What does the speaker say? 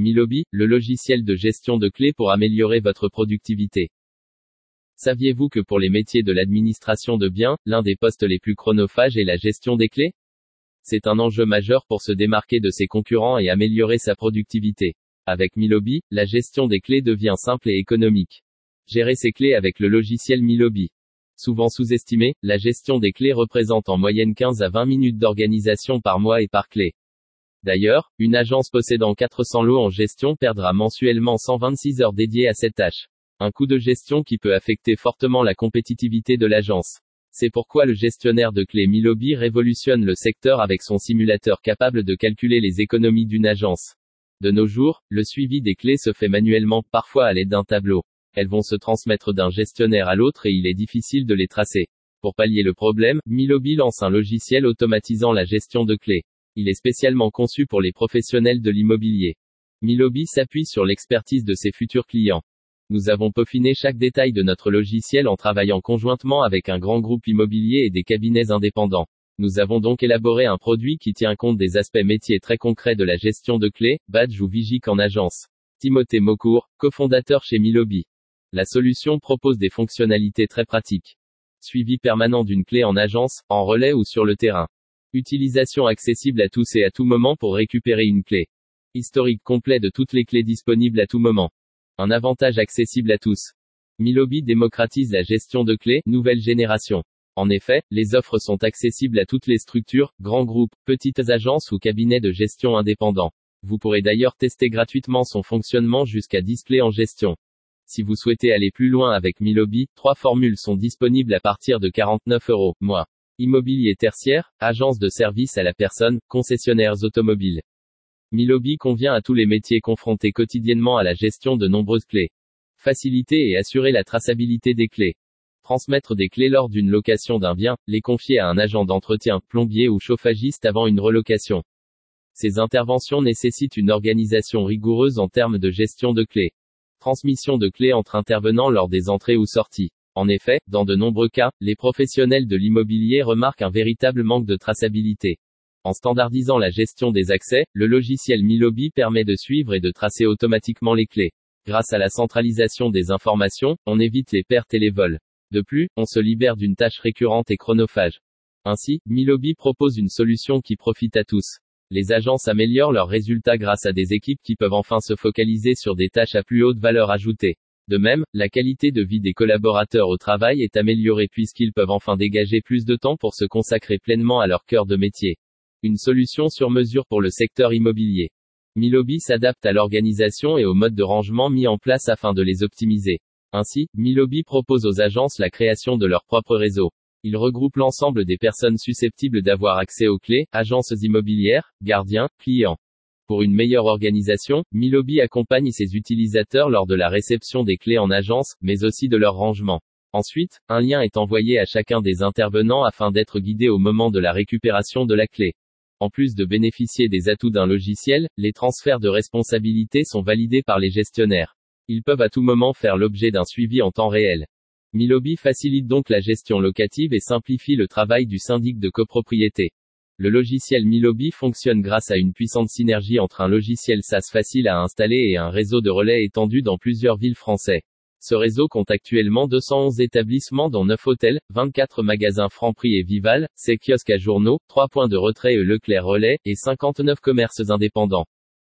Milobi, le logiciel de gestion de clés pour améliorer votre productivité. Saviez-vous que pour les métiers de l'administration de biens, l'un des postes les plus chronophages est la gestion des clés? C'est un enjeu majeur pour se démarquer de ses concurrents et améliorer sa productivité. Avec Milobi, la gestion des clés devient simple et économique. Gérer ses clés avec le logiciel Milobi. Souvent sous-estimé, la gestion des clés représente en moyenne 15 à 20 minutes d'organisation par mois et par clé. D'ailleurs, une agence possédant 400 lots en gestion perdra mensuellement 126 heures dédiées à cette tâche. Un coût de gestion qui peut affecter fortement la compétitivité de l'agence. C'est pourquoi le gestionnaire de clés Milobi révolutionne le secteur avec son simulateur capable de calculer les économies d'une agence. De nos jours, le suivi des clés se fait manuellement, parfois à l'aide d'un tableau. Elles vont se transmettre d'un gestionnaire à l'autre et il est difficile de les tracer. Pour pallier le problème, Milobi lance un logiciel automatisant la gestion de clés. Il est spécialement conçu pour les professionnels de l'immobilier. Milobi s'appuie sur l'expertise de ses futurs clients. Nous avons peaufiné chaque détail de notre logiciel en travaillant conjointement avec un grand groupe immobilier et des cabinets indépendants. Nous avons donc élaboré un produit qui tient compte des aspects métiers très concrets de la gestion de clés, badge ou vigique en agence. Timothée Mocourt, cofondateur chez Milobi. La solution propose des fonctionnalités très pratiques. Suivi permanent d'une clé en agence, en relais ou sur le terrain. Utilisation accessible à tous et à tout moment pour récupérer une clé. Historique complet de toutes les clés disponibles à tout moment. Un avantage accessible à tous. Milobi démocratise la gestion de clés, nouvelle génération. En effet, les offres sont accessibles à toutes les structures, grands groupes, petites agences ou cabinets de gestion indépendants. Vous pourrez d'ailleurs tester gratuitement son fonctionnement jusqu'à 10 clés en gestion. Si vous souhaitez aller plus loin avec Milobi, trois formules sont disponibles à partir de 49 euros, mois. Immobilier tertiaire, agence de service à la personne, concessionnaires automobiles. Milobi convient à tous les métiers confrontés quotidiennement à la gestion de nombreuses clés. Faciliter et assurer la traçabilité des clés. Transmettre des clés lors d'une location d'un bien, les confier à un agent d'entretien, plombier ou chauffagiste avant une relocation. Ces interventions nécessitent une organisation rigoureuse en termes de gestion de clés. Transmission de clés entre intervenants lors des entrées ou sorties. En effet, dans de nombreux cas, les professionnels de l'immobilier remarquent un véritable manque de traçabilité. En standardisant la gestion des accès, le logiciel Milobi permet de suivre et de tracer automatiquement les clés. Grâce à la centralisation des informations, on évite les pertes et les vols. De plus, on se libère d'une tâche récurrente et chronophage. Ainsi, Milobi propose une solution qui profite à tous. Les agences améliorent leurs résultats grâce à des équipes qui peuvent enfin se focaliser sur des tâches à plus haute valeur ajoutée. De même, la qualité de vie des collaborateurs au travail est améliorée puisqu'ils peuvent enfin dégager plus de temps pour se consacrer pleinement à leur cœur de métier. Une solution sur mesure pour le secteur immobilier. Milobi s'adapte à l'organisation et au mode de rangement mis en place afin de les optimiser. Ainsi, Milobi propose aux agences la création de leur propre réseau. Il regroupe l'ensemble des personnes susceptibles d'avoir accès aux clés, agences immobilières, gardiens, clients. Pour une meilleure organisation, Milobi accompagne ses utilisateurs lors de la réception des clés en agence, mais aussi de leur rangement. Ensuite, un lien est envoyé à chacun des intervenants afin d'être guidé au moment de la récupération de la clé. En plus de bénéficier des atouts d'un logiciel, les transferts de responsabilité sont validés par les gestionnaires. Ils peuvent à tout moment faire l'objet d'un suivi en temps réel. Milobi facilite donc la gestion locative et simplifie le travail du syndic de copropriété. Le logiciel Milobi fonctionne grâce à une puissante synergie entre un logiciel SaaS facile à installer et un réseau de relais étendu dans plusieurs villes françaises. Ce réseau compte actuellement 211 établissements dont 9 hôtels, 24 magasins Franprix et Vival, 7 kiosques à journaux, 3 points de retrait et Leclerc Relais, et 59 commerces indépendants.